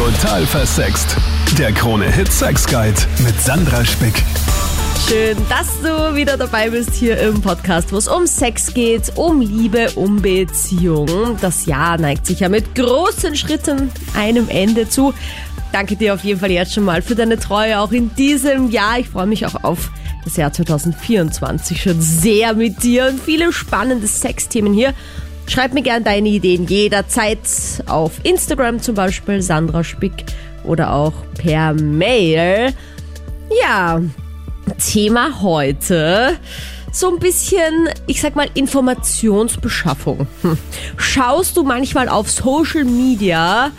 Total versext. Der Krone-Hit Sex Guide mit Sandra Spick. Schön, dass du wieder dabei bist hier im Podcast, wo es um Sex geht, um Liebe, um Beziehung. Das Jahr neigt sich ja mit großen Schritten einem Ende zu. Danke dir auf jeden Fall jetzt schon mal für deine Treue auch in diesem Jahr. Ich freue mich auch auf das Jahr 2024 schon sehr mit dir und viele spannende Sexthemen hier. Schreib mir gerne deine Ideen jederzeit auf Instagram zum Beispiel, Sandra Spick oder auch per Mail. Ja, Thema heute. So ein bisschen, ich sag mal, Informationsbeschaffung. Hm. Schaust du manchmal auf Social Media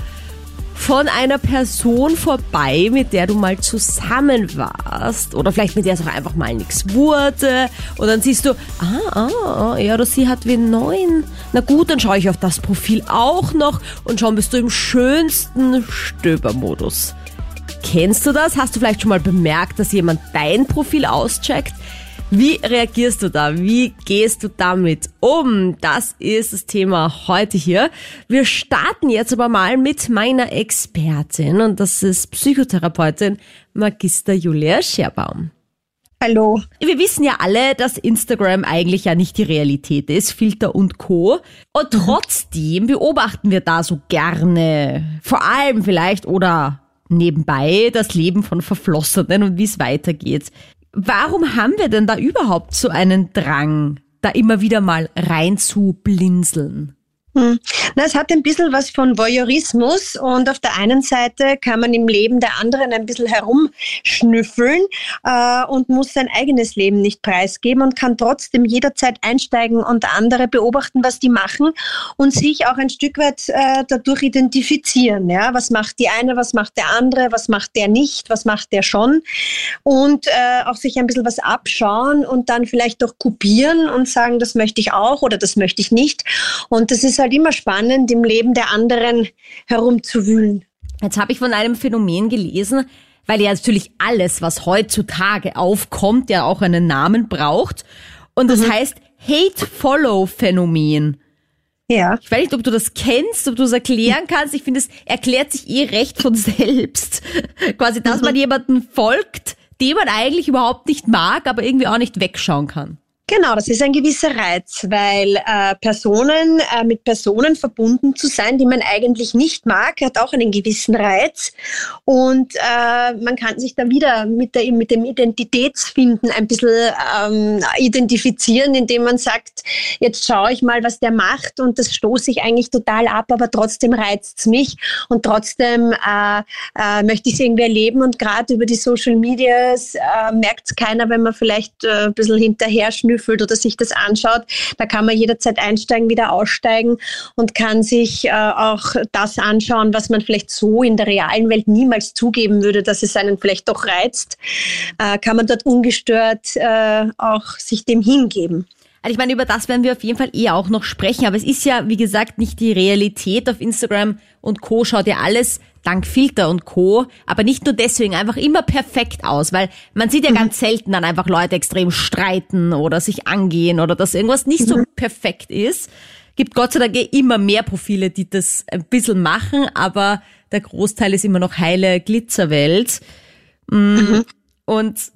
von einer Person vorbei, mit der du mal zusammen warst oder vielleicht mit der es auch einfach mal nichts wurde und dann siehst du, ah, ah, er oder sie hat wen neuen. Na gut, dann schaue ich auf das Profil auch noch und schon bist du im schönsten Stöbermodus. Kennst du das? Hast du vielleicht schon mal bemerkt, dass jemand dein Profil auscheckt? Wie reagierst du da? Wie gehst du damit um? Das ist das Thema heute hier. Wir starten jetzt aber mal mit meiner Expertin und das ist Psychotherapeutin Magister Julia Scherbaum. Hallo. Wir wissen ja alle, dass Instagram eigentlich ja nicht die Realität ist, Filter und Co. Und mhm. trotzdem beobachten wir da so gerne, vor allem vielleicht oder nebenbei das Leben von Verflossenen und wie es weitergeht. Warum haben wir denn da überhaupt so einen Drang, da immer wieder mal rein zu blinzeln? Hm. Na, es hat ein bisschen was von Voyeurismus und auf der einen Seite kann man im Leben der anderen ein bisschen herumschnüffeln äh, und muss sein eigenes Leben nicht preisgeben und kann trotzdem jederzeit einsteigen und andere beobachten, was die machen und sich auch ein Stück weit äh, dadurch identifizieren. Ja? Was macht die eine, was macht der andere, was macht der nicht, was macht der schon und äh, auch sich ein bisschen was abschauen und dann vielleicht auch kopieren und sagen, das möchte ich auch oder das möchte ich nicht. Und das ist halt immer spannend, im Leben der anderen herumzuwühlen. Jetzt habe ich von einem Phänomen gelesen, weil ja natürlich alles, was heutzutage aufkommt, ja auch einen Namen braucht. Und das mhm. heißt Hate-Follow-Phänomen. Ja. Ich weiß nicht, ob du das kennst, ob du es erklären kannst. Ich finde, es erklärt sich eh recht von selbst. Quasi, dass mhm. man jemanden folgt, den man eigentlich überhaupt nicht mag, aber irgendwie auch nicht wegschauen kann. Genau, das ist ein gewisser Reiz, weil äh, Personen äh, mit Personen verbunden zu sein, die man eigentlich nicht mag, hat auch einen gewissen Reiz. Und äh, man kann sich dann wieder mit, der, mit dem Identitätsfinden ein bisschen ähm, identifizieren, indem man sagt, jetzt schaue ich mal, was der macht und das stoße ich eigentlich total ab, aber trotzdem reizt es mich und trotzdem äh, äh, möchte ich es irgendwie erleben. Und gerade über die Social Medias äh, merkt es keiner, wenn man vielleicht ein bisschen hinterher schnüffelt fühlt oder sich das anschaut. Da kann man jederzeit einsteigen, wieder aussteigen und kann sich äh, auch das anschauen, was man vielleicht so in der realen Welt niemals zugeben würde, dass es einen vielleicht doch reizt. Äh, kann man dort ungestört äh, auch sich dem hingeben. Also ich meine, über das werden wir auf jeden Fall eher auch noch sprechen, aber es ist ja, wie gesagt, nicht die Realität auf Instagram und Co. schaut ja alles dank Filter und Co. Aber nicht nur deswegen einfach immer perfekt aus, weil man sieht ja mhm. ganz selten dann einfach Leute extrem streiten oder sich angehen oder dass irgendwas nicht so mhm. perfekt ist. Gibt Gott sei Dank eh immer mehr Profile, die das ein bisschen machen, aber der Großteil ist immer noch heile Glitzerwelt. Mm. Mhm. Und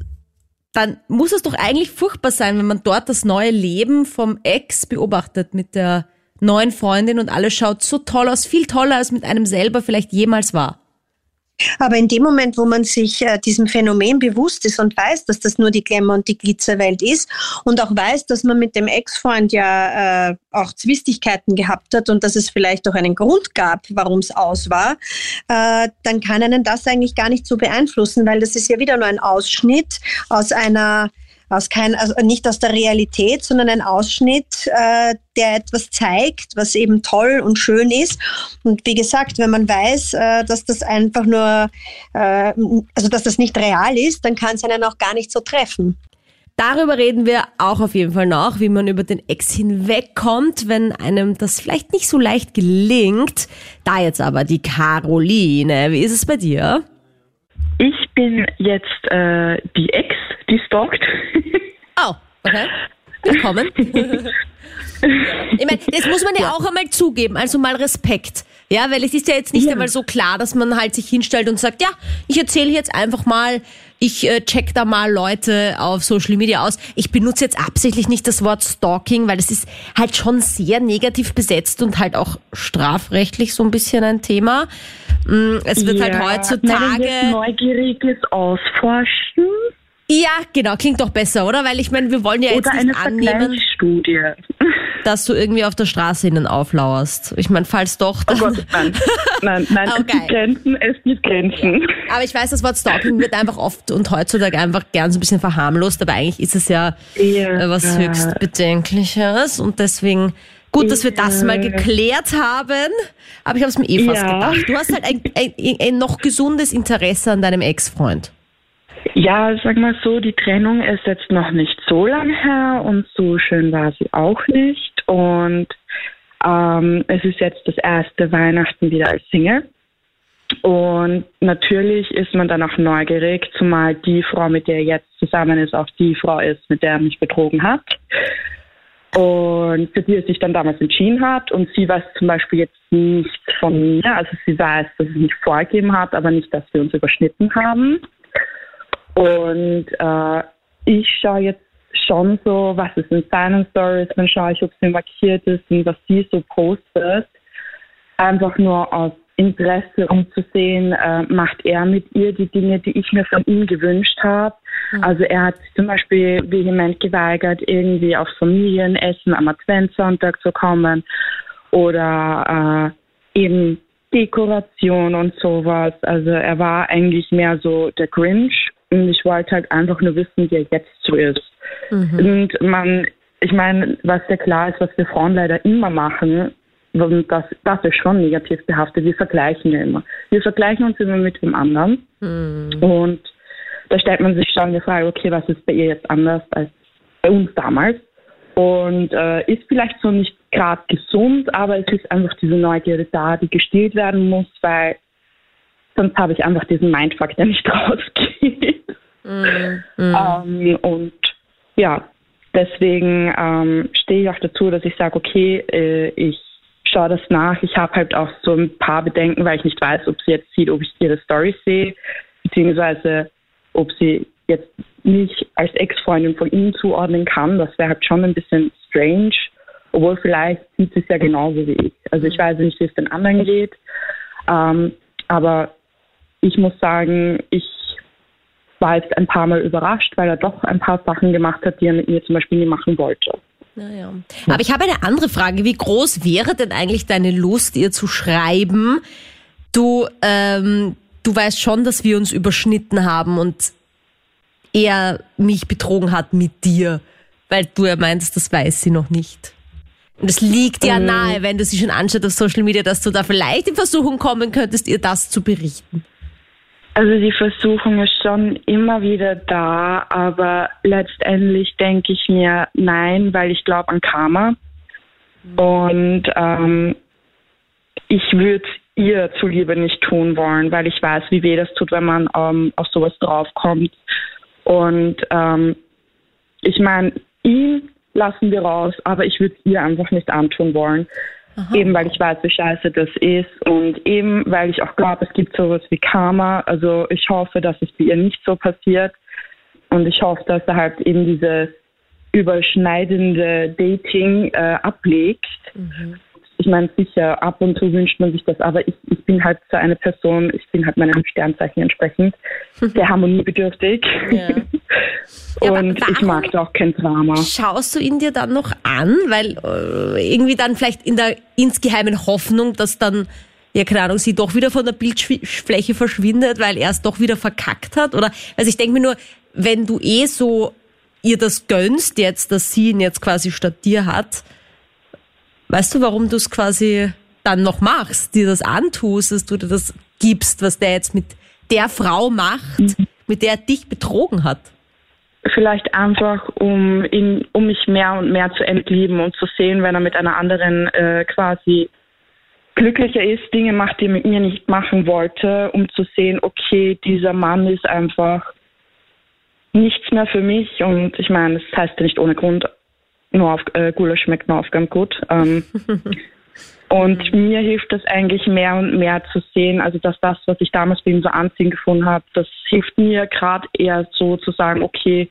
dann muss es doch eigentlich furchtbar sein, wenn man dort das neue Leben vom Ex beobachtet mit der neuen Freundin und alles schaut so toll aus, viel toller als mit einem selber vielleicht jemals war. Aber in dem Moment, wo man sich äh, diesem Phänomen bewusst ist und weiß, dass das nur die Glamour und die Glitzerwelt ist und auch weiß, dass man mit dem Ex-Freund ja äh, auch Zwistigkeiten gehabt hat und dass es vielleicht auch einen Grund gab, warum es aus war, äh, dann kann einen das eigentlich gar nicht so beeinflussen, weil das ist ja wieder nur ein Ausschnitt aus einer aus kein, also nicht aus der Realität, sondern ein Ausschnitt, äh, der etwas zeigt, was eben toll und schön ist. Und wie gesagt, wenn man weiß, äh, dass das einfach nur, äh, also dass das nicht real ist, dann kann es einen auch gar nicht so treffen. Darüber reden wir auch auf jeden Fall noch, wie man über den Ex hinwegkommt, wenn einem das vielleicht nicht so leicht gelingt. Da jetzt aber die Caroline. Wie ist es bei dir? Ich bin jetzt äh, die Ex, die stalkt. Oh, okay. Willkommen. ich meine, das muss man ja auch einmal zugeben, also mal Respekt. Ja, weil es ist ja jetzt nicht Ja. einmal so klar, dass man halt sich hinstellt und sagt, ja, ich erzähle jetzt einfach mal, ich äh, check da mal Leute auf Social Media aus. Ich benutze jetzt absichtlich nicht das Wort Stalking, weil das ist halt schon sehr negativ besetzt und halt auch strafrechtlich so ein bisschen ein Thema. Mm, Es wird halt Ja, heutzutage... Wir es neugieriges Ausforschen Ja, genau, klingt doch besser, oder? Weil ich meine, wir wollen ja jetzt oder eine nicht annehmen, dass du irgendwie auf der Straße ihnen auflauerst. Ich meine, falls doch, Oh dann... Gott, nein. Nein, nein, es Okay. gibt Grenzen, es gibt Grenzen. Aber ich weiß, das Wort Stalking wird einfach oft und heutzutage einfach gern so ein bisschen verharmlost, aber eigentlich ist es ja Ja. äh, was höchst Bedenkliches und deswegen gut, dass wir das mal geklärt haben. Aber ich habe es mir eh fast Ja. gedacht. Du hast halt ein, ein, ein noch gesundes Interesse an deinem Ex-Freund. Ja, sag mal so, die Trennung ist jetzt noch nicht so lang her und so schön war sie auch nicht. Und ähm, es ist jetzt das erste Weihnachten wieder als Single. Und natürlich ist man dann auch neugierig, zumal die Frau, mit der er jetzt zusammen ist, auch die Frau ist, mit der er mich betrogen hat. Und für die er sich dann damals entschieden hat. Und sie weiß zum Beispiel jetzt nichts von mir. Also sie weiß, dass es mich vorgegeben hat, aber nicht, dass wir uns überschnitten haben. Und äh, ich schaue jetzt schon so, was ist in seinen Stories, dann schaue ich, ob sie markiert ist und was sie so postet. Einfach nur aus Interesse, um zu sehen, äh, macht er mit ihr die Dinge, die ich mir von ihm gewünscht habe. Also er hat zum Beispiel vehement geweigert, irgendwie auf Familienessen am Adventssonntag zu kommen oder äh, eben Dekoration und sowas. Also er war eigentlich mehr so der Grinch und ich wollte halt einfach nur wissen, wie er jetzt so ist. Und man, ich meine, was ja klar ist, was wir Frauen leider immer machen, und das, das ist schon negativ behaftet, wir vergleichen ja immer. Wir vergleichen uns immer mit dem anderen und da stellt man sich schon die Frage, okay, was ist bei ihr jetzt anders als bei uns damals? Und äh, ist vielleicht so nicht gerade gesund, aber es ist einfach diese Neugierde da, die gestillt werden muss, weil sonst habe ich einfach diesen Mindfuck, der nicht rausgeht. Ähm, und ja, deswegen ähm, stehe ich auch dazu, dass ich sage, okay, äh, ich schaue das nach. Ich habe halt auch so ein paar Bedenken, weil ich nicht weiß, ob sie jetzt sieht, ob ich ihre Story sehe, beziehungsweise ob sie jetzt mich als Ex-Freundin von ihm zuordnen kann. Das wäre halt schon ein bisschen strange, obwohl vielleicht sieht sie es ja genauso wie ich. Also ich weiß nicht, wie es den anderen geht, ähm, aber ich muss sagen, ich war jetzt ein paar Mal überrascht, weil er doch ein paar Sachen gemacht hat, die er mit mir zum Beispiel nie machen wollte. Naja. Aber ich habe eine andere Frage. Wie groß wäre denn eigentlich deine Lust, ihr zu schreiben? Du, ähm, du weißt schon, dass wir uns überschnitten haben und er mich betrogen hat mit dir, weil du ja meinst, das weiß sie noch nicht. Und es liegt ja nahe, wenn du sie schon anschaut auf Social Media, dass du da vielleicht in Versuchung kommen könntest, ihr das zu berichten. Also die Versuchung ist schon immer wieder da, aber letztendlich denke ich mir nein, weil ich glaube an Karma. Und ähm, ich würde ihr zuliebe nicht tun wollen, weil ich weiß, wie weh das tut, wenn man ähm, auf sowas draufkommt. Und ähm, ich meine, ihn lassen wir raus, aber ich würde ihr einfach nicht antun wollen. Eben weil ich weiß, wie scheiße das ist und eben weil ich auch glaube, es gibt sowas wie Karma. Also ich hoffe, dass es bei ihr nicht so passiert und ich hoffe, dass er halt eben dieses überschneidende Dating äh, ablegt. Ich meine, sicher, ab und zu wünscht man sich das, aber ich, ich bin halt so eine Person, ich bin halt meinem Sternzeichen entsprechend, sehr harmoniebedürftig. Ja. Ja, aber und ich mag da auch kein Drama. Schaust du ihn dir dann noch an? Weil äh, irgendwie dann vielleicht in der insgeheimen Hoffnung, dass dann, ja keine Ahnung, sie doch wieder von der Bildfläche verschwindet, weil er es doch wieder verkackt hat? Oder, also ich denke mir nur, wenn du eh so ihr das gönnst jetzt, dass sie ihn jetzt quasi statt dir hat, weißt du, warum du es quasi dann noch machst, dir das antust, dass du dir das gibst, was der jetzt mit der Frau macht, mit der er dich betrogen hat? Vielleicht einfach, um ihn, um mich mehr und mehr zu entlieben und zu sehen, wenn er mit einer anderen äh, quasi glücklicher ist, Dinge macht, die er mit mir nicht machen wollte, um zu sehen, okay, dieser Mann ist einfach nichts mehr für mich und ich meine, das heißt ja nicht ohne Grund, nur auf äh, Gulasch schmeckt nur Aufgaben gut. Ähm, Und mhm. mir hilft das eigentlich mehr und mehr zu sehen, also dass das, was ich damals bei ihm so anziehen gefunden habe, das hilft mir gerade eher so zu sagen, okay,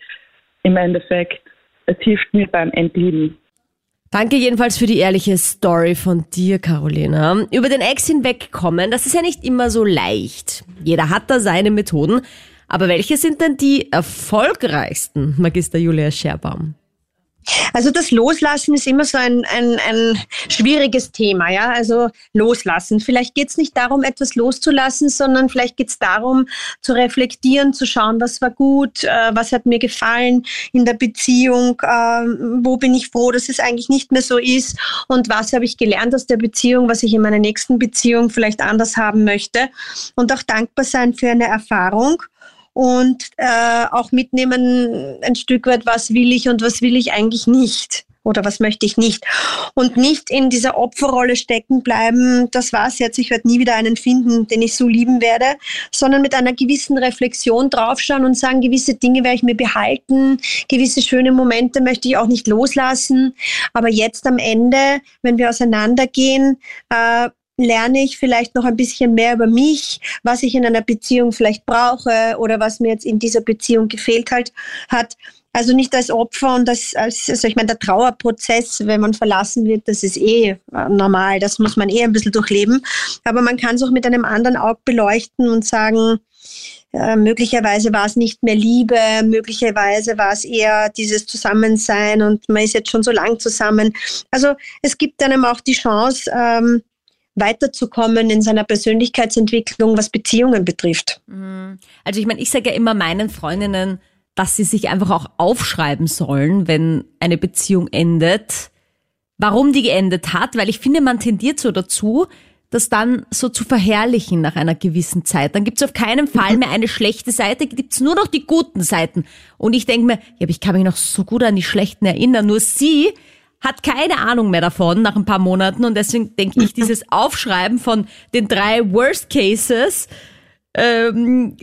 im Endeffekt, es hilft mir beim Entlieben. Danke jedenfalls für die ehrliche Story von dir, Carolina. Über den Ex hinwegkommen, das ist ja nicht immer so leicht. Jeder hat da seine Methoden. Aber welche sind denn die erfolgreichsten, Magister Julia Scherbaum? Also das Loslassen ist immer so ein, ein, ein schwieriges Thema, ja. Also loslassen. Vielleicht geht es nicht darum, etwas loszulassen, sondern vielleicht geht es darum, zu reflektieren, zu schauen, was war gut, äh, was hat mir gefallen in der Beziehung, äh, wo bin ich froh, dass es eigentlich nicht mehr so ist und was habe ich gelernt aus der Beziehung, was ich in meiner nächsten Beziehung vielleicht anders haben möchte. Und auch dankbar sein für eine Erfahrung und äh, auch mitnehmen ein Stück weit, was will ich und was will ich eigentlich nicht oder was möchte ich nicht. Und nicht in dieser Opferrolle stecken bleiben, das war's jetzt, ich werde nie wieder einen finden, den ich so lieben werde, sondern mit einer gewissen Reflexion draufschauen und sagen, gewisse Dinge werde ich mir behalten, gewisse schöne Momente möchte ich auch nicht loslassen. Aber jetzt am Ende, wenn wir auseinandergehen, äh, lerne ich vielleicht noch ein bisschen mehr über mich, was ich in einer Beziehung vielleicht brauche oder was mir jetzt in dieser Beziehung gefehlt halt, hat. Also nicht als Opfer und als, als also ich meine, der Trauerprozess, wenn man verlassen wird, das ist eh äh, normal, das muss man eh ein bisschen durchleben. Aber man kann es auch mit einem anderen Auge beleuchten und sagen, äh, möglicherweise war es nicht mehr Liebe, möglicherweise war es eher dieses Zusammensein und man ist jetzt schon so lang zusammen. Also es gibt einem auch die Chance, ähm, weiterzukommen in seiner Persönlichkeitsentwicklung, was Beziehungen betrifft. Mhm. Also ich meine, ich sage ja immer meinen Freundinnen, dass sie sich einfach auch aufschreiben sollen, wenn eine Beziehung endet, warum die geendet hat, weil ich finde, man tendiert so dazu, das dann so zu verherrlichen nach einer gewissen Zeit. Dann gibt's auf keinen Fall mehr eine schlechte Seite, gibt's nur noch die guten Seiten. Und ich denke mir, ja, aber ich kann mich noch so gut an die schlechten erinnern. Nur sie hat keine Ahnung mehr davon nach ein paar Monaten und deswegen denke ich, dieses Aufschreiben von den drei Worst Cases ähm,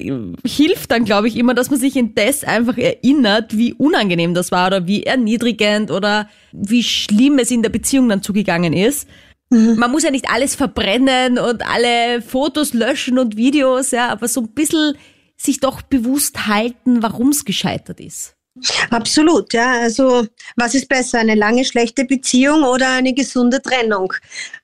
hilft dann, glaube ich, immer, dass man sich in das einfach erinnert, wie unangenehm das war oder wie erniedrigend oder wie schlimm es in der Beziehung dann zugegangen ist. Mhm. Man muss ja nicht alles verbrennen und alle Fotos löschen und Videos, ja, aber so ein bisschen sich doch bewusst halten, warum es gescheitert ist. Absolut, ja. Also was ist besser, eine lange schlechte Beziehung oder eine gesunde Trennung?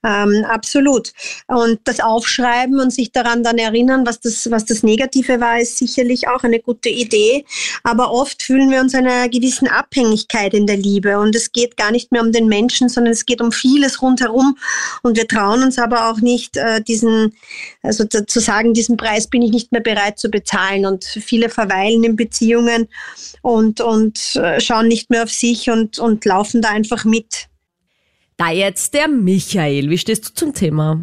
Ähm, absolut. Und das Aufschreiben und sich daran dann erinnern, was das, was das Negative war, ist sicherlich auch eine gute Idee. Aber oft fühlen wir uns einer gewissen Abhängigkeit in der Liebe und es geht gar nicht mehr um den Menschen, sondern es geht um vieles rundherum. Und wir trauen uns aber auch nicht, äh, diesen, also zu sagen, diesen Preis bin ich nicht mehr bereit zu bezahlen. Und viele verweilen in Beziehungen und und äh, schauen nicht mehr auf sich und, und laufen da einfach mit. Da jetzt der Michael, wie stehst du zum Thema?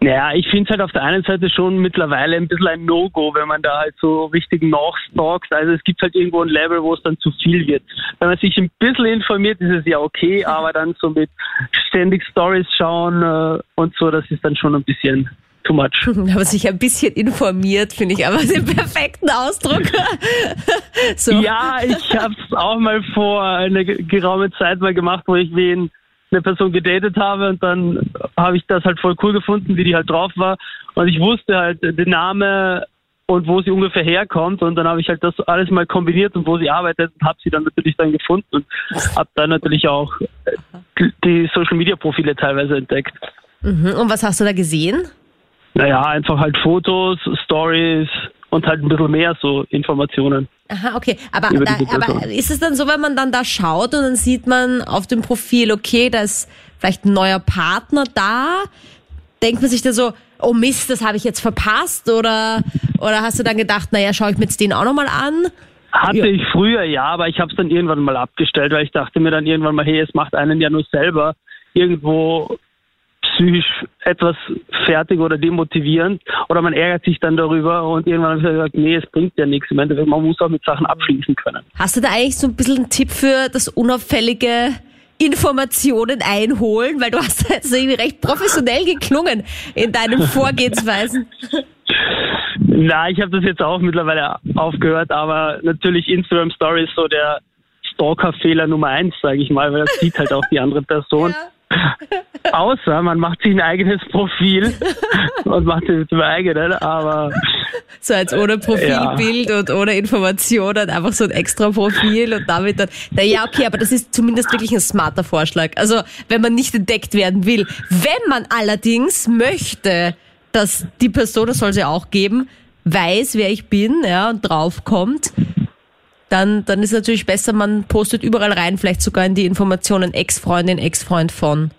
Naja, ich finde es halt auf der einen Seite schon mittlerweile ein bisschen ein No-Go, wenn man da halt so richtig nachstalkt. Also es gibt halt irgendwo ein Level, wo es dann zu viel wird. Wenn man sich ein bisschen informiert, ist es ja okay, aber dann so mit ständig Stories schauen äh, und so, das ist dann schon ein bisschen too much. Aber sich ein bisschen informiert, finde ich aber den perfekten Ausdruck. so. Ja, ich habe es auch mal vor einer geraume Zeit mal gemacht, wo ich wen eine Person gedatet habe und dann habe ich das halt voll cool gefunden, wie die halt drauf war und ich wusste halt den Name und wo sie ungefähr herkommt und dann habe ich halt das alles mal kombiniert und wo sie arbeitet und habe sie dann natürlich dann gefunden und habe dann natürlich auch die Social Media Profile teilweise entdeckt. Mhm. Und was hast du da gesehen? Naja, einfach halt Fotos, Stories und halt ein bisschen mehr so Informationen. Aha, okay. Aber, da, aber ist es dann so, wenn man dann da schaut und dann sieht man auf dem Profil, okay, da ist vielleicht ein neuer Partner da, denkt man sich da so, oh Mist, das habe ich jetzt verpasst? Oder, oder hast du dann gedacht, naja, schaue ich mir jetzt den auch nochmal an? Hatte ja. ich früher, ja, aber ich habe es dann irgendwann mal abgestellt, weil ich dachte mir dann irgendwann mal, hey, es macht einen ja nur selber irgendwo psychisch etwas fertig oder demotivierend oder man ärgert sich dann darüber und irgendwann habe ich gesagt, nee, es bringt ja nichts. Im Endeffekt, man muss auch mit Sachen abschließen können. Hast du da eigentlich so ein bisschen einen Tipp für das unauffällige Informationen einholen? Weil du hast jetzt irgendwie recht professionell geklungen in deinen Vorgehensweisen. Na, ich habe das jetzt auch mittlerweile aufgehört, aber natürlich Instagram Stories so der Stalker-Fehler Nummer eins, sage ich mal, weil das sieht halt auch die andere Person. Ja Außer man macht sich ein eigenes Profil und macht es zum eigenen, aber. So als ohne Profilbild ja. und ohne Informationen, einfach so ein extra Profil und damit dann. Na ja, okay, aber das ist zumindest wirklich ein smarter Vorschlag. Also, wenn man nicht entdeckt werden will. Wenn man allerdings möchte, dass die Person, das soll sie auch geben, weiß, wer ich bin, ja, und draufkommt, dann, dann ist es natürlich besser, man postet überall rein, vielleicht sogar in die Informationen Ex-Freundin, Ex-Freund von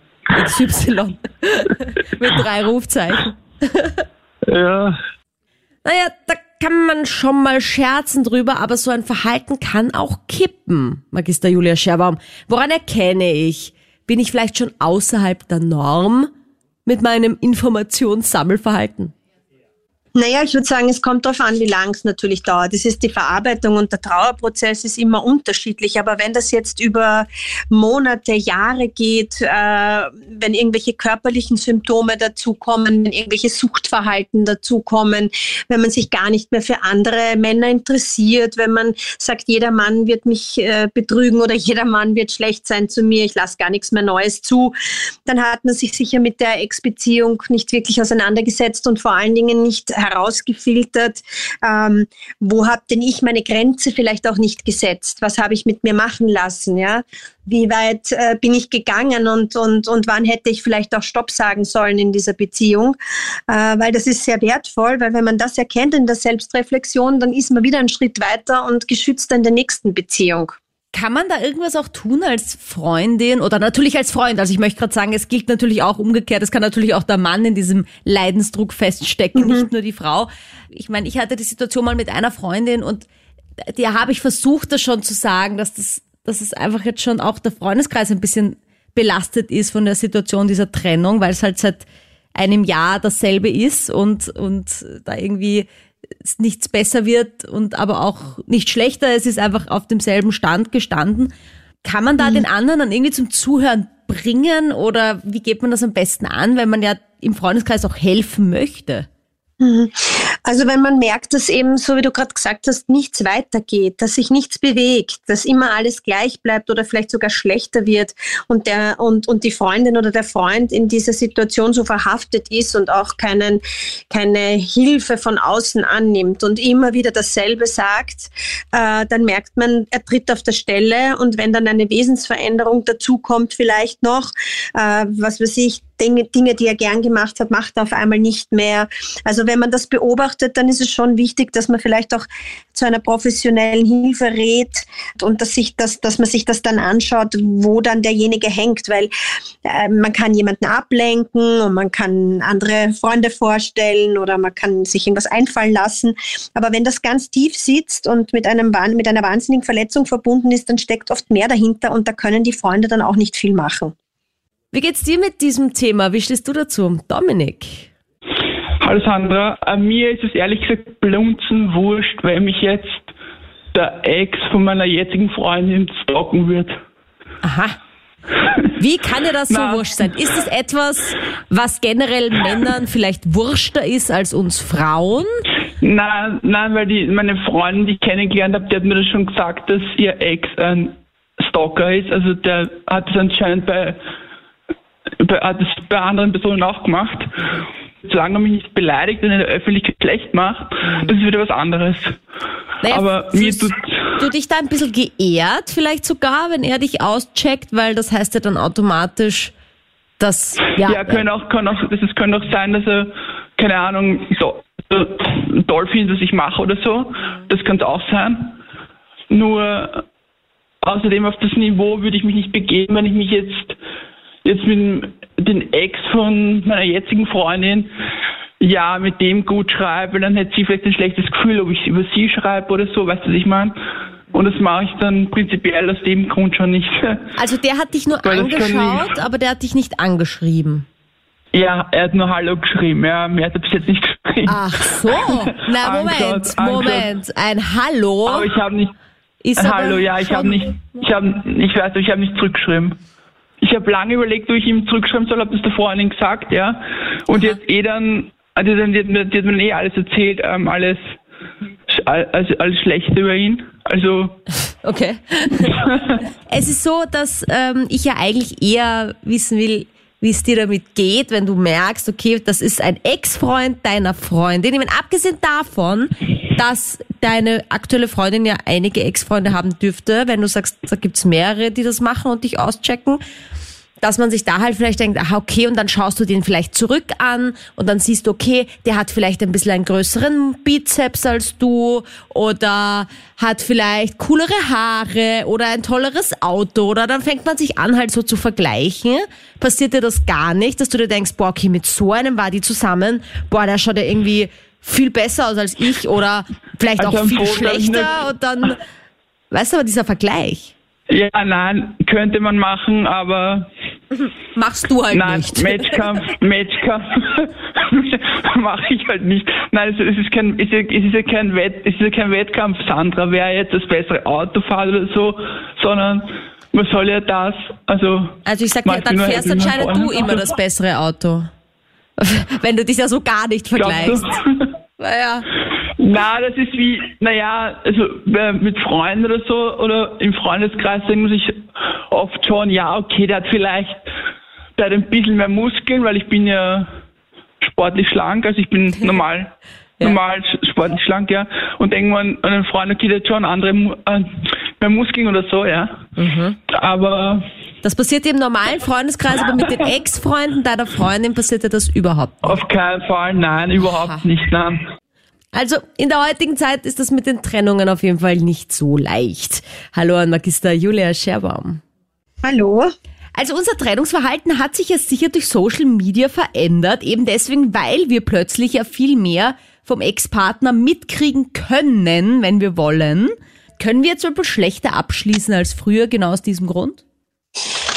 XY. Mit drei Rufzeichen. ja. Naja, da kann man schon mal scherzen drüber, aber so ein Verhalten kann auch kippen, Magister Julia Scherbaum. Woran erkenne ich? Bin ich vielleicht schon außerhalb der Norm mit meinem Informationssammelverhalten? Naja, ich würde sagen, es kommt darauf an, wie lang es natürlich dauert. Das ist die Verarbeitung und der Trauerprozess ist immer unterschiedlich. Aber wenn das jetzt über Monate, Jahre geht, äh, wenn irgendwelche körperlichen Symptome dazukommen, wenn irgendwelche Suchtverhalten dazukommen, wenn man sich gar nicht mehr für andere Männer interessiert, wenn man sagt, jeder Mann wird mich äh, betrügen oder jeder Mann wird schlecht sein zu mir, ich lasse gar nichts mehr Neues zu, dann hat man sich sicher mit der Ex-Beziehung nicht wirklich auseinandergesetzt und vor allen Dingen nicht herausgefiltert, ähm, wo habe denn ich meine Grenze vielleicht auch nicht gesetzt? Was habe ich mit mir machen lassen? Ja? Wie weit äh, bin ich gegangen und, und, und wann hätte ich vielleicht auch Stopp sagen sollen in dieser Beziehung? Äh, weil das ist sehr wertvoll, weil wenn man das erkennt in der Selbstreflexion, dann ist man wieder einen Schritt weiter und geschützt in der nächsten Beziehung. Kann man da irgendwas auch tun als Freundin oder natürlich als Freund? Also ich möchte gerade sagen, es gilt natürlich auch umgekehrt. Es kann natürlich auch der Mann in diesem Leidensdruck feststecken, mhm. nicht nur die Frau. Ich meine, ich hatte die Situation mal mit einer Freundin und der habe ich versucht, das schon zu sagen, dass das, dass es einfach jetzt schon auch der Freundeskreis ein bisschen belastet ist von der Situation dieser Trennung, weil es halt seit einem Jahr dasselbe ist und, und da irgendwie nichts besser wird und aber auch nicht schlechter. Es ist einfach auf demselben Stand gestanden. Kann man da mhm. den anderen dann irgendwie zum Zuhören bringen oder wie geht man das am besten an, wenn man ja im Freundeskreis auch helfen möchte? Mhm. Also wenn man merkt, dass eben, so wie du gerade gesagt hast, nichts weitergeht, dass sich nichts bewegt, dass immer alles gleich bleibt oder vielleicht sogar schlechter wird und, der, und, und die Freundin oder der Freund in dieser Situation so verhaftet ist und auch keinen, keine Hilfe von außen annimmt und immer wieder dasselbe sagt, äh, dann merkt man, er tritt auf der Stelle und wenn dann eine Wesensveränderung dazukommt vielleicht noch, äh, was weiß ich, Dinge, Dinge, die er gern gemacht hat, macht er auf einmal nicht mehr. Also wenn man das beobachtet, dann ist es schon wichtig, dass man vielleicht auch zu einer professionellen Hilfe rät und dass, sich das, dass man sich das dann anschaut, wo dann derjenige hängt, weil äh, man kann jemanden ablenken und man kann andere Freunde vorstellen oder man kann sich irgendwas einfallen lassen. Aber wenn das ganz tief sitzt und mit, einem, mit einer wahnsinnigen Verletzung verbunden ist, dann steckt oft mehr dahinter und da können die Freunde dann auch nicht viel machen. Wie geht's dir mit diesem Thema? Wie stehst du dazu? Dominik? Hallo Sandra, äh, mir ist es ehrlich gesagt blunzen wurscht, weil mich jetzt der Ex von meiner jetzigen Freundin stalken wird. Aha. Wie kann dir das so wurscht sein? Ist es etwas, was generell Männern vielleicht wurschter ist als uns Frauen? Nein, nein, weil die, meine Freundin, die ich kennengelernt habe, die hat mir das schon gesagt, dass ihr Ex ein Stalker ist. Also der hat es anscheinend bei hat es bei anderen Personen auch gemacht. Solange man mich nicht beleidigt und in der Öffentlichkeit schlecht macht, das ist wieder was anderes. Naja, Aber mir tut du dich da ein bisschen geehrt, vielleicht sogar, wenn er dich auscheckt, weil das heißt ja dann automatisch, dass ja, ja können auch, kann auch, das es könnte auch sein, dass er keine Ahnung so, toll findet, was ich mache oder so. Das könnte auch sein. Nur außerdem auf das Niveau würde ich mich nicht begeben, wenn ich mich jetzt jetzt mit dem Ex von meiner jetzigen Freundin ja mit dem gut schreibe, dann hätte sie vielleicht ein schlechtes Gefühl, ob ich über sie schreibe oder so, weißt du, was ich meine? Und das mache ich dann prinzipiell aus dem Grund schon nicht. Also der hat dich nur angeschaut, aber der hat dich nicht angeschrieben. Ja, er hat nur Hallo geschrieben, ja, mehr hat er bis jetzt nicht geschrieben. Ach so, na Moment, Moment, ein Hallo. Aber ich habe nicht, ist Hallo, ja, ich habe nicht, ich habe, ich weiß, ich habe nicht zurückgeschrieben. Ich habe lange überlegt, wo ich ihm zurückschreiben soll, habe das der Freundin gesagt, ja. Und jetzt eh dann, also die, hat mir, die hat mir eh alles erzählt, ähm, alles, alles, alles Schlechte über ihn. Also Okay. es ist so, dass ähm, ich ja eigentlich eher wissen will, wie es dir damit geht, wenn du merkst, okay, das ist ein Ex-Freund deiner Freundin. Ich meine, abgesehen davon, dass deine aktuelle Freundin ja einige Ex-Freunde haben dürfte, wenn du sagst, da gibt's mehrere, die das machen und dich auschecken dass man sich da halt vielleicht denkt, aha, okay, und dann schaust du den vielleicht zurück an und dann siehst du, okay, der hat vielleicht ein bisschen einen größeren Bizeps als du oder hat vielleicht coolere Haare oder ein tolleres Auto oder dann fängt man sich an halt so zu vergleichen. Passiert dir das gar nicht, dass du dir denkst, boah, okay, mit so einem war die zusammen, boah, der schaut ja irgendwie viel besser aus als ich oder vielleicht also auch viel schlechter und dann, weißt du, aber dieser Vergleich. Ja, nein, könnte man machen, aber Machst du halt Nein, nicht. Matchkampf, Matchkampf mache ich halt nicht. Nein, es ist kein, es ist ja kein, Wett, es ist ja kein Wettkampf, Sandra, wer jetzt das bessere Auto fährt oder so, sondern man soll ja das, also. Also ich sag dir, dann fährst anscheinend du immer das bessere Auto. Wenn du dich ja so gar nicht vergleichst. Naja. Na, das ist wie, naja, also mit Freunden oder so oder im Freundeskreis denkt man sich oft schon, ja, okay, der hat vielleicht, der hat ein bisschen mehr Muskeln, weil ich bin ja sportlich schlank, also ich bin normal, ja. normal sportlich schlank, ja. Und irgendwann an einen Freund, okay, der hat schon andere, äh, mehr Muskeln oder so, ja. Mhm. Aber. Das passiert im normalen Freundeskreis, aber mit den Ex-Freunden deiner Freundin passiert dir das überhaupt nicht? Auf keinen Fall, nein, überhaupt Aha. nicht, nein. Also in der heutigen Zeit ist das mit den Trennungen auf jeden Fall nicht so leicht. Hallo an Magister Julia Scherbaum. Hallo. Also unser Trennungsverhalten hat sich jetzt sicher durch Social Media verändert, eben deswegen, weil wir plötzlich ja viel mehr vom Ex-Partner mitkriegen können, wenn wir wollen. Können wir jetzt bisschen schlechter abschließen als früher, genau aus diesem Grund?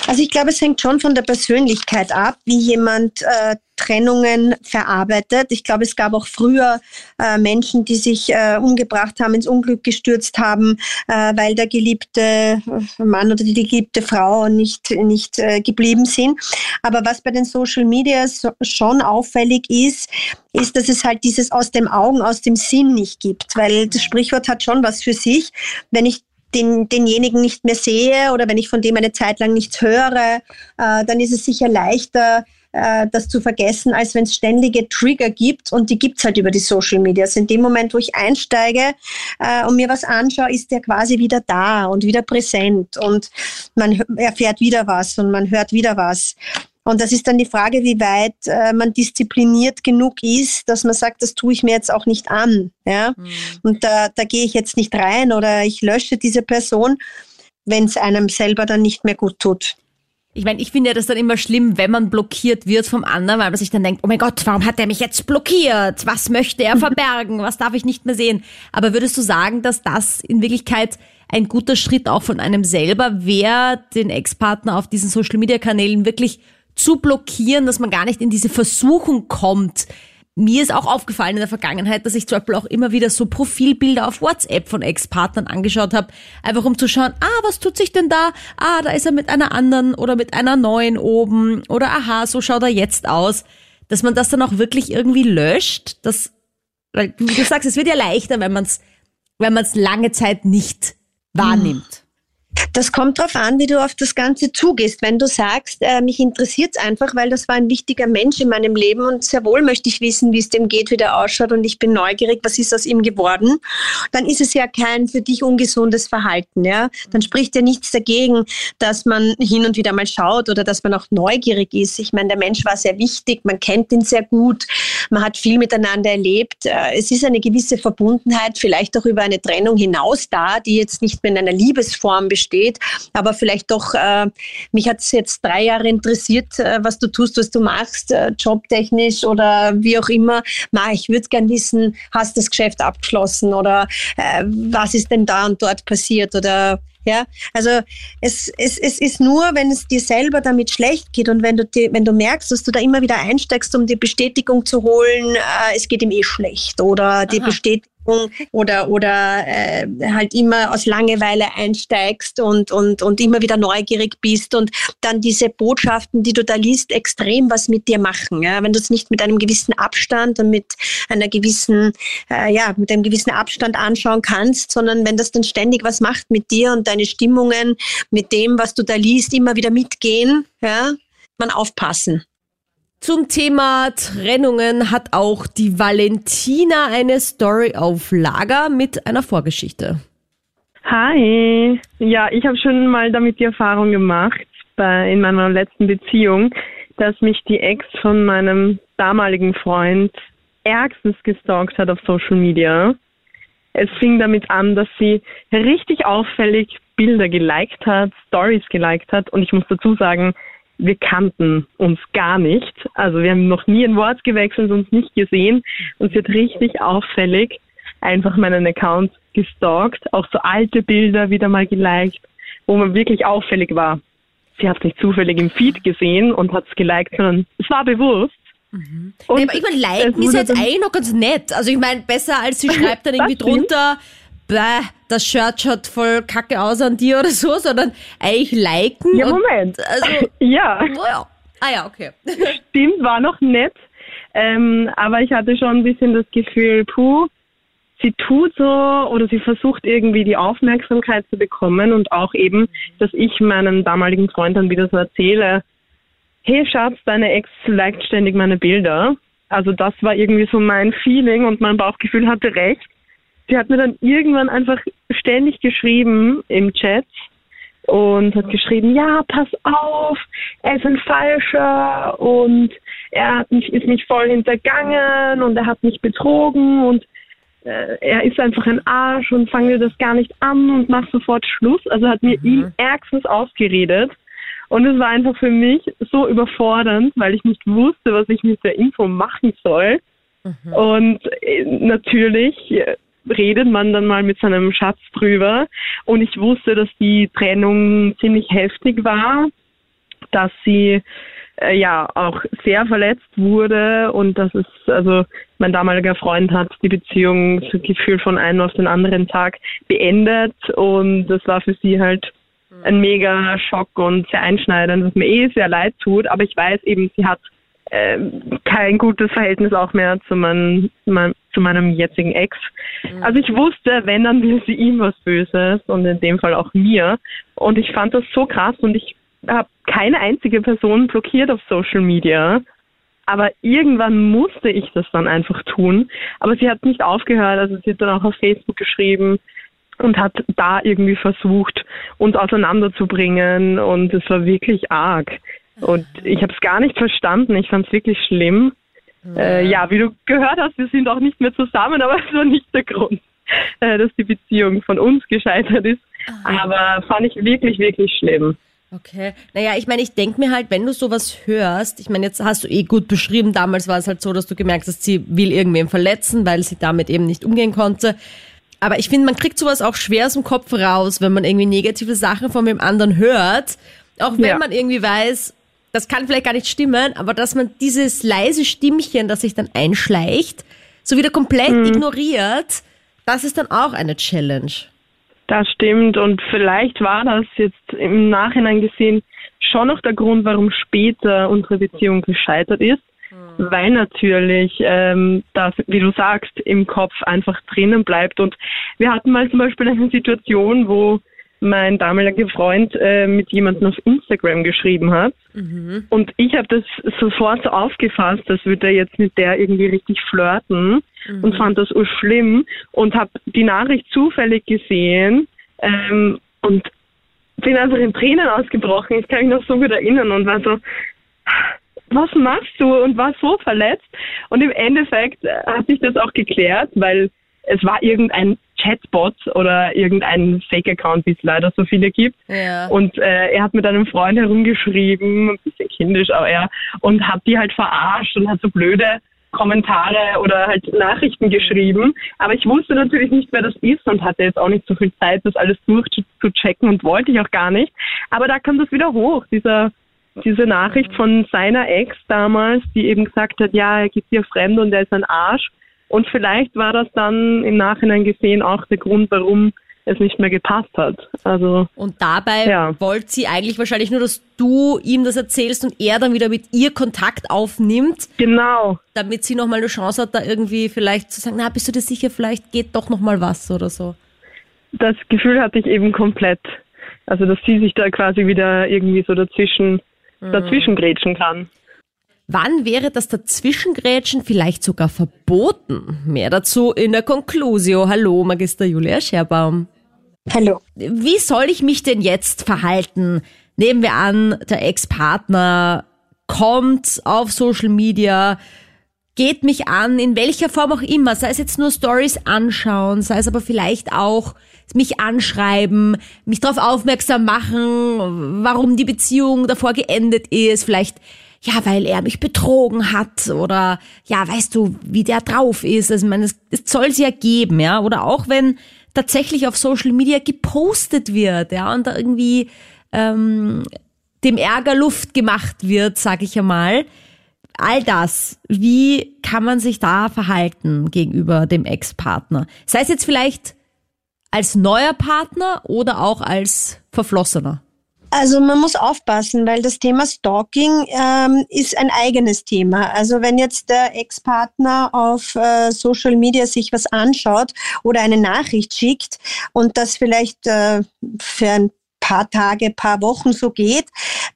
Also ich glaube, es hängt schon von der Persönlichkeit ab, wie jemand äh, Trennungen verarbeitet. Ich glaube, es gab auch früher äh, Menschen, die sich äh, umgebracht haben, ins Unglück gestürzt haben, äh, weil der geliebte äh, Mann oder die geliebte Frau nicht, nicht äh, geblieben sind. Aber was bei den Social Media so, schon auffällig ist, ist, dass es halt dieses aus dem Augen, aus dem Sinn nicht gibt. Weil das Sprichwort hat schon was für sich. Wenn ich den, denjenigen nicht mehr sehe oder wenn ich von dem eine Zeit lang nichts höre, äh, dann ist es sicher leichter, äh, das zu vergessen, als wenn es ständige Trigger gibt und die gibt es halt über die Social Media. Also in dem Moment, wo ich einsteige äh, und mir was anschaue, ist der quasi wieder da und wieder präsent und man erfährt wieder was und man hört wieder was. Und das ist dann die Frage, wie weit äh, man diszipliniert genug ist, dass man sagt, das tue ich mir jetzt auch nicht an. Ja? Mhm. Und da, da gehe ich jetzt nicht rein oder ich lösche diese Person, wenn es einem selber dann nicht mehr gut tut. Ich meine, ich finde ja das dann immer schlimm, wenn man blockiert wird vom anderen, weil man sich dann denkt, oh mein Gott, warum hat er mich jetzt blockiert? Was möchte er verbergen? Was darf ich nicht mehr sehen? Aber würdest du sagen, dass das in Wirklichkeit ein guter Schritt auch von einem selber wäre, den Ex-Partner auf diesen Social-Media-Kanälen wirklich zu blockieren, dass man gar nicht in diese Versuchung kommt. Mir ist auch aufgefallen in der Vergangenheit, dass ich zum Beispiel auch immer wieder so Profilbilder auf WhatsApp von Ex-Partnern angeschaut habe, einfach um zu schauen, ah, was tut sich denn da? Ah, da ist er mit einer anderen oder mit einer neuen oben oder aha, so schaut er jetzt aus. Dass man das dann auch wirklich irgendwie löscht, das, weil du, sagst, es wird ja leichter, wenn man es wenn man's lange Zeit nicht wahrnimmt. Das kommt darauf an, wie du auf das Ganze zugehst. Wenn du sagst, äh, mich interessiert es einfach, weil das war ein wichtiger Mensch in meinem Leben und sehr wohl möchte ich wissen, wie es dem geht, wie der ausschaut und ich bin neugierig, was ist aus ihm geworden, dann ist es ja kein für dich ungesundes Verhalten. Ja? Dann spricht ja nichts dagegen, dass man hin und wieder mal schaut oder dass man auch neugierig ist. Ich meine, der Mensch war sehr wichtig, man kennt ihn sehr gut, man hat viel miteinander erlebt. Äh, es ist eine gewisse Verbundenheit, vielleicht auch über eine Trennung hinaus da, die jetzt nicht mehr in einer Liebesform besteht steht. Aber vielleicht doch, äh, mich hat es jetzt drei Jahre interessiert, äh, was du tust, was du machst, äh, jobtechnisch oder wie auch immer. Ma, ich würde gern wissen, hast das Geschäft abgeschlossen oder äh, was ist denn da und dort passiert oder ja, also es, es, es ist nur, wenn es dir selber damit schlecht geht und wenn du, die, wenn du merkst, dass du da immer wieder einsteigst, um die Bestätigung zu holen, äh, es geht ihm eh schlecht oder die Bestätigung oder, oder äh, halt immer aus Langeweile einsteigst und, und, und immer wieder neugierig bist und dann diese Botschaften, die du da liest, extrem was mit dir machen. Ja? Wenn du es nicht mit einem gewissen Abstand und mit einer gewissen, äh, ja, mit einem gewissen Abstand anschauen kannst, sondern wenn das dann ständig was macht mit dir und deine Stimmungen, mit dem, was du da liest, immer wieder mitgehen, ja, man aufpassen. Zum Thema Trennungen hat auch die Valentina eine Story auf Lager mit einer Vorgeschichte. Hi, ja, ich habe schon mal damit die Erfahrung gemacht bei, in meiner letzten Beziehung, dass mich die Ex von meinem damaligen Freund ärgstens gestalkt hat auf Social Media. Es fing damit an, dass sie richtig auffällig Bilder geliked hat, Stories geliked hat und ich muss dazu sagen, wir kannten uns gar nicht. Also wir haben noch nie ein Wort gewechselt, uns nicht gesehen. Und sie hat richtig auffällig einfach meinen Account gestalkt, auch so alte Bilder wieder mal geliked, wo man wirklich auffällig war. Sie hat es nicht zufällig im Feed gesehen und hat es geliked, sondern es war bewusst. Mhm. Und aber ich meine, liken ist jetzt eigentlich noch ganz nett. Also ich meine, besser als sie schreibt dann irgendwie drunter, bäh, das Shirt schaut voll kacke aus an dir oder so, sondern eigentlich liken. Ja, Moment. Also, ja. Oh Ah ja, okay. Stimmt, war noch nett. Ähm, aber ich hatte schon ein bisschen das Gefühl, puh, sie tut so oder sie versucht irgendwie die Aufmerksamkeit zu bekommen und auch eben, dass ich meinem damaligen Freund dann wieder so erzähle, hey Schatz, deine Ex liked ständig meine Bilder. Also das war irgendwie so mein Feeling und mein Bauchgefühl hatte recht sie hat mir dann irgendwann einfach ständig geschrieben im Chat und hat geschrieben, ja, pass auf, er ist ein Falscher und er hat mich, ist mich voll hintergangen und er hat mich betrogen und äh, er ist einfach ein Arsch und fange dir das gar nicht an und mach sofort Schluss. Also hat mir mhm. ihm ärgstens ausgeredet. Und es war einfach für mich so überfordernd, weil ich nicht wusste, was ich mit der Info machen soll. Mhm. Und äh, natürlich redet man dann mal mit seinem Schatz drüber. Und ich wusste, dass die Trennung ziemlich heftig war, dass sie äh, ja auch sehr verletzt wurde und dass es, also mein damaliger Freund hat die Beziehung so gefühlt von einem auf den anderen Tag beendet und das war für sie halt ein mega Schock und sehr einschneidend, was mir eh sehr leid tut, aber ich weiß eben, sie hat äh, kein gutes Verhältnis auch mehr zu, mein, mein, zu meinem jetzigen Ex. Mhm. Also ich wusste, wenn, dann will sie ihm was Böses und in dem Fall auch mir. Und ich fand das so krass und ich habe keine einzige Person blockiert auf Social Media. Aber irgendwann musste ich das dann einfach tun. Aber sie hat nicht aufgehört. Also sie hat dann auch auf Facebook geschrieben und hat da irgendwie versucht, uns auseinanderzubringen. Und es war wirklich arg. Und ich habe es gar nicht verstanden. Ich fand es wirklich schlimm. Ja. Äh, ja, wie du gehört hast, wir sind auch nicht mehr zusammen, aber es war nicht der Grund, äh, dass die Beziehung von uns gescheitert ist. Aha. Aber fand ich wirklich, wirklich schlimm. Okay. Naja, ich meine, ich denke mir halt, wenn du sowas hörst, ich meine, jetzt hast du eh gut beschrieben, damals war es halt so, dass du gemerkt hast, sie will irgendwen verletzen, weil sie damit eben nicht umgehen konnte. Aber ich finde, man kriegt sowas auch schwer aus dem Kopf raus, wenn man irgendwie negative Sachen von dem anderen hört. Auch wenn ja. man irgendwie weiß, das kann vielleicht gar nicht stimmen, aber dass man dieses leise Stimmchen, das sich dann einschleicht, so wieder komplett mhm. ignoriert, das ist dann auch eine Challenge. Das stimmt und vielleicht war das jetzt im Nachhinein gesehen schon noch der Grund, warum später unsere Beziehung gescheitert ist, mhm. weil natürlich ähm, das, wie du sagst, im Kopf einfach drinnen bleibt und wir hatten mal zum Beispiel eine Situation, wo mein damaliger Freund äh, mit jemandem auf Instagram geschrieben hat. Mhm. Und ich habe das sofort so aufgefasst, als würde er jetzt mit der irgendwie richtig flirten mhm. und fand das schlimm und habe die Nachricht zufällig gesehen ähm, und bin einfach in Tränen ausgebrochen. Ich kann mich noch so gut erinnern und war so, was machst du? Und war so verletzt. Und im Endeffekt äh, hat sich das auch geklärt, weil es war irgendein Chatbot oder irgendein Fake-Account, wie es leider so viele gibt. Ja. Und äh, er hat mit einem Freund herumgeschrieben, ein bisschen kindisch, aber er, und hat die halt verarscht und hat so blöde Kommentare oder halt Nachrichten geschrieben. Aber ich wusste natürlich nicht, wer das ist und hatte jetzt auch nicht so viel Zeit, das alles durchzuchecken und wollte ich auch gar nicht. Aber da kam das wieder hoch, dieser diese Nachricht von seiner Ex damals, die eben gesagt hat, ja, er gibt ihr fremd und er ist ein Arsch. Und vielleicht war das dann im Nachhinein gesehen auch der Grund, warum es nicht mehr gepasst hat. Also und dabei ja. wollte sie eigentlich wahrscheinlich nur, dass du ihm das erzählst und er dann wieder mit ihr Kontakt aufnimmt. Genau. Damit sie nochmal eine Chance hat, da irgendwie vielleicht zu sagen, na, bist du dir sicher, vielleicht geht doch nochmal was oder so. Das Gefühl hatte ich eben komplett. Also, dass sie sich da quasi wieder irgendwie so dazwischen, mhm. dazwischen grätschen kann. Wann wäre das Dazwischengrätschen vielleicht sogar verboten? Mehr dazu in der Conclusio. Hallo, Magister Julia Scherbaum. Hallo. Wie soll ich mich denn jetzt verhalten? Nehmen wir an, der Ex-Partner kommt auf Social Media, geht mich an, in welcher Form auch immer, sei es jetzt nur Stories anschauen, sei es aber vielleicht auch mich anschreiben, mich darauf aufmerksam machen, warum die Beziehung davor geendet ist, vielleicht ja, weil er mich betrogen hat oder ja, weißt du, wie der drauf ist. Also, ich meine, es, es soll es ja geben, ja, oder auch wenn tatsächlich auf Social Media gepostet wird, ja, und da irgendwie ähm, dem Ärger Luft gemacht wird, sag ich einmal. All das, wie kann man sich da verhalten gegenüber dem Ex-Partner? Sei es jetzt vielleicht als neuer Partner oder auch als Verflossener? Also man muss aufpassen, weil das Thema Stalking ähm, ist ein eigenes Thema. Also wenn jetzt der Ex-Partner auf äh, Social Media sich was anschaut oder eine Nachricht schickt und das vielleicht äh, für ein paar Tage, paar Wochen so geht,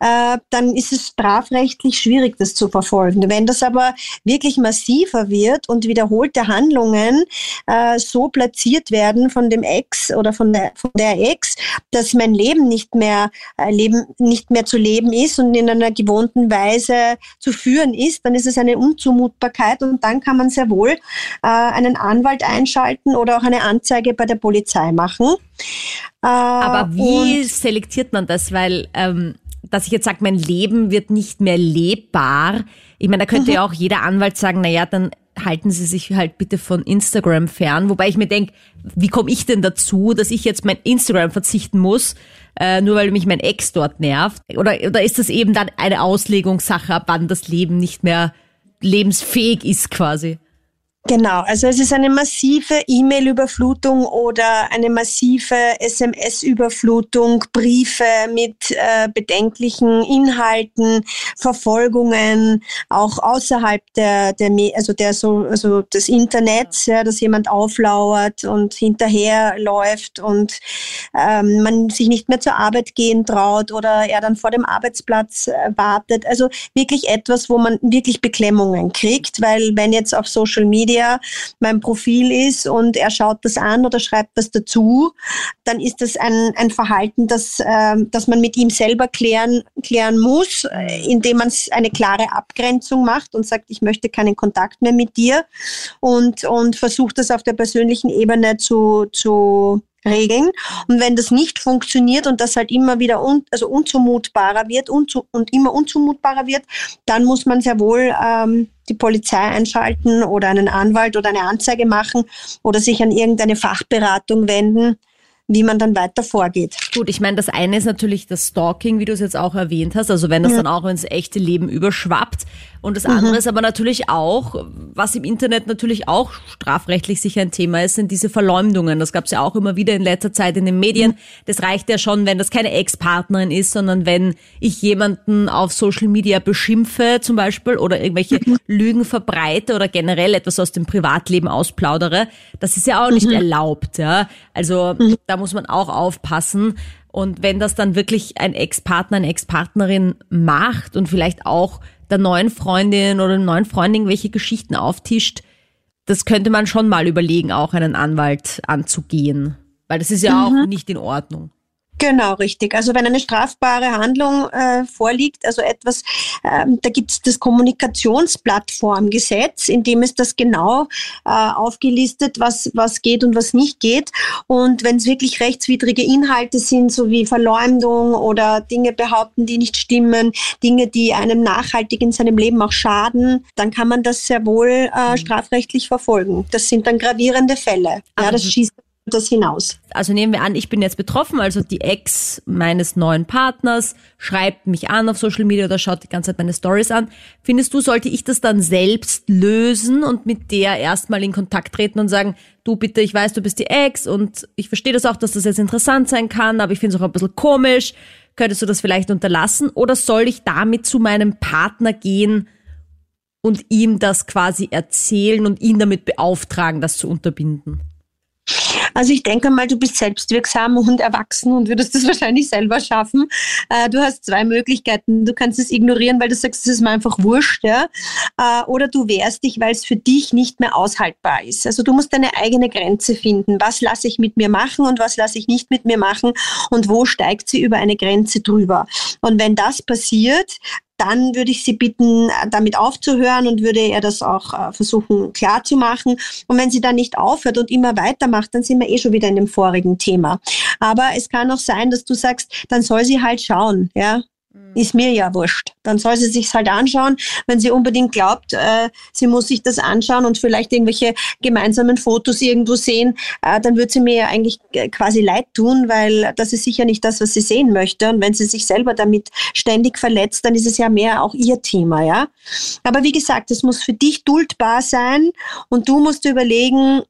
äh, dann ist es strafrechtlich schwierig, das zu verfolgen. Wenn das aber wirklich massiver wird und wiederholte Handlungen äh, so platziert werden von dem Ex oder von der, von der Ex, dass mein Leben nicht mehr äh, leben, nicht mehr zu leben ist und in einer gewohnten Weise zu führen ist, dann ist es eine Unzumutbarkeit und dann kann man sehr wohl einen Anwalt einschalten oder auch eine Anzeige bei der Polizei machen. Aber wie selektiert man das? Weil, ähm, dass ich jetzt sage, mein Leben wird nicht mehr lebbar. Ich meine, da könnte mhm. ja auch jeder Anwalt sagen, na ja, dann halten Sie sich halt bitte von Instagram fern. Wobei ich mir denke, wie komme ich denn dazu, dass ich jetzt mein Instagram verzichten muss, äh, nur weil mich mein Ex dort nervt? Oder, oder ist das eben dann eine Auslegungssache, ab wann das Leben nicht mehr lebensfähig ist quasi? Genau, also es ist eine massive E-Mail-Überflutung oder eine massive SMS-Überflutung, Briefe mit äh, bedenklichen Inhalten, Verfolgungen, auch außerhalb der, der also der so, also des Internets, ja, dass jemand auflauert und hinterherläuft und ähm, man sich nicht mehr zur Arbeit gehen traut oder er dann vor dem Arbeitsplatz äh, wartet. Also wirklich etwas, wo man wirklich Beklemmungen kriegt, weil wenn jetzt auf Social Media Media mein Profil ist und er schaut das an oder schreibt das dazu, dann ist das ein, ein Verhalten, das, äh, das man mit ihm selber klären, klären muss, äh, indem man eine klare Abgrenzung macht und sagt, ich möchte keinen Kontakt mehr mit dir und, und versucht das auf der persönlichen Ebene zu, zu regeln. Und wenn das nicht funktioniert und das halt immer wieder un, also unzumutbarer wird unzu, und immer unzumutbarer wird, dann muss man sehr wohl ähm, die Polizei einschalten oder einen Anwalt oder eine Anzeige machen oder sich an irgendeine Fachberatung wenden, wie man dann weiter vorgeht. Gut, ich meine, das eine ist natürlich das Stalking, wie du es jetzt auch erwähnt hast, also wenn das ja. dann auch ins echte Leben überschwappt. Und das andere mhm. ist aber natürlich auch, was im Internet natürlich auch strafrechtlich sicher ein Thema ist, sind diese Verleumdungen. Das gab es ja auch immer wieder in letzter Zeit in den Medien. Mhm. Das reicht ja schon, wenn das keine Ex-Partnerin ist, sondern wenn ich jemanden auf Social Media beschimpfe zum Beispiel oder irgendwelche mhm. Lügen verbreite oder generell etwas aus dem Privatleben ausplaudere. Das ist ja auch nicht mhm. erlaubt. Ja? Also mhm. da muss man auch aufpassen. Und wenn das dann wirklich ein Ex-Partner, eine Ex-Partnerin macht und vielleicht auch der neuen Freundin oder dem neuen Freundin welche Geschichten auftischt, das könnte man schon mal überlegen, auch einen Anwalt anzugehen. Weil das ist ja mhm. auch nicht in Ordnung. Genau, richtig. Also wenn eine strafbare Handlung äh, vorliegt, also etwas, ähm, da gibt es das Kommunikationsplattformgesetz, in dem ist das genau äh, aufgelistet, was, was geht und was nicht geht. Und wenn es wirklich rechtswidrige Inhalte sind, so wie Verleumdung oder Dinge behaupten, die nicht stimmen, Dinge, die einem nachhaltig in seinem Leben auch schaden, dann kann man das sehr wohl äh, mhm. strafrechtlich verfolgen. Das sind dann gravierende Fälle. ja, das schießt das hinaus. Also nehmen wir an, ich bin jetzt betroffen, also die Ex meines neuen Partners schreibt mich an auf Social Media oder schaut die ganze Zeit meine Stories an. Findest du, sollte ich das dann selbst lösen und mit der erstmal in Kontakt treten und sagen, du bitte, ich weiß, du bist die Ex und ich verstehe das auch, dass das jetzt interessant sein kann, aber ich finde es auch ein bisschen komisch. Könntest du das vielleicht unterlassen oder soll ich damit zu meinem Partner gehen und ihm das quasi erzählen und ihn damit beauftragen, das zu unterbinden? Also ich denke mal, du bist selbstwirksam und erwachsen und würdest das wahrscheinlich selber schaffen. Äh, du hast zwei Möglichkeiten. Du kannst es ignorieren, weil du sagst, es ist mir einfach wurscht, ja. Äh, oder du wehrst dich, weil es für dich nicht mehr aushaltbar ist. Also du musst deine eigene Grenze finden. Was lasse ich mit mir machen und was lasse ich nicht mit mir machen und wo steigt sie über eine Grenze drüber. Und wenn das passiert, dann würde ich Sie bitten, damit aufzuhören und würde er das auch äh, versuchen klarzumachen. Und wenn sie dann nicht aufhört und immer weitermacht, dann sind wir eh schon wieder in dem vorigen Thema. Aber es kann auch sein, dass du sagst, dann soll sie halt schauen, ja. Mhm. Ist mir ja wurscht. Dann soll sie sich's halt anschauen. Wenn sie unbedingt glaubt, äh, sie muss sich das anschauen und vielleicht irgendwelche gemeinsamen Fotos irgendwo sehen, äh, dann wird sie mir ja eigentlich äh, quasi leid tun, weil das ist sicher nicht das, was sie sehen möchte. Und wenn sie sich selber damit ständig verletzt, dann ist es ja mehr auch ihr Thema, ja. Aber wie gesagt, es muss für dich duldbar sein und du musst überlegen,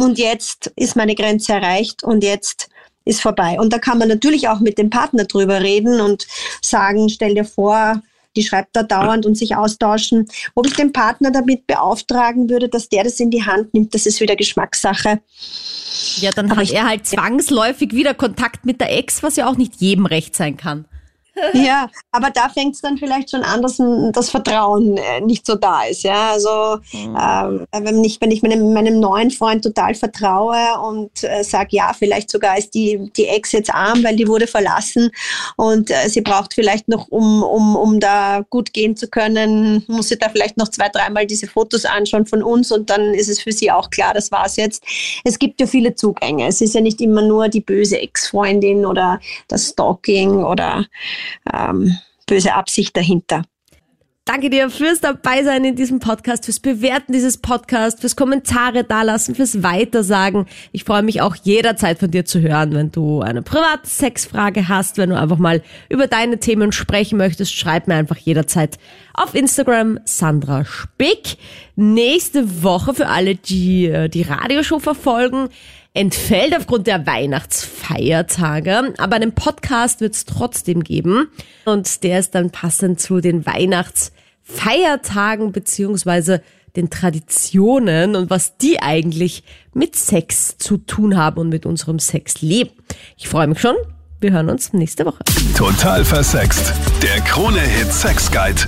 und jetzt ist meine Grenze erreicht und jetzt ist vorbei. Und da kann man natürlich auch mit dem Partner drüber reden und sagen, stell dir vor, die schreibt da dauernd und sich austauschen. Ob ich den Partner damit beauftragen würde, dass der das in die Hand nimmt, das ist wieder Geschmackssache. Ja, dann Aber hat er halt zwangsläufig wieder Kontakt mit der Ex, was ja auch nicht jedem recht sein kann. Ja, aber da fängt es dann vielleicht schon an, dass das Vertrauen äh, nicht so da ist. Ja, also mhm. ähm, wenn ich, wenn ich meinem, meinem neuen Freund total vertraue und äh, sage, ja, vielleicht sogar ist die, die Ex jetzt arm, weil die wurde verlassen und äh, sie braucht vielleicht noch, um, um, um da gut gehen zu können, muss sie da vielleicht noch zwei, dreimal diese Fotos anschauen von uns und dann ist es für sie auch klar, das war's jetzt. Es gibt ja viele Zugänge. Es ist ja nicht immer nur die böse Ex-Freundin oder das Stalking oder ähm, böse Absicht dahinter. Danke dir fürs Dabeisein in diesem Podcast, fürs Bewerten dieses Podcasts, fürs Kommentare dalassen, fürs Weitersagen. Ich freue mich auch jederzeit von dir zu hören, wenn du eine private Sexfrage hast, wenn du einfach mal über deine Themen sprechen möchtest, schreib mir einfach jederzeit auf Instagram Sandra Spick. Nächste Woche für alle, die äh, die Radioshow verfolgen, entfällt aufgrund der Weihnachtsfeiertage, aber einen Podcast wird es trotzdem geben und der ist dann passend zu den Weihnachtsfeiertagen beziehungsweise den Traditionen und was die eigentlich mit Sex zu tun haben und mit unserem Sexleben. Ich freue mich schon. Wir hören uns nächste Woche. Total versext. Der Krone-Hit Sex Guide.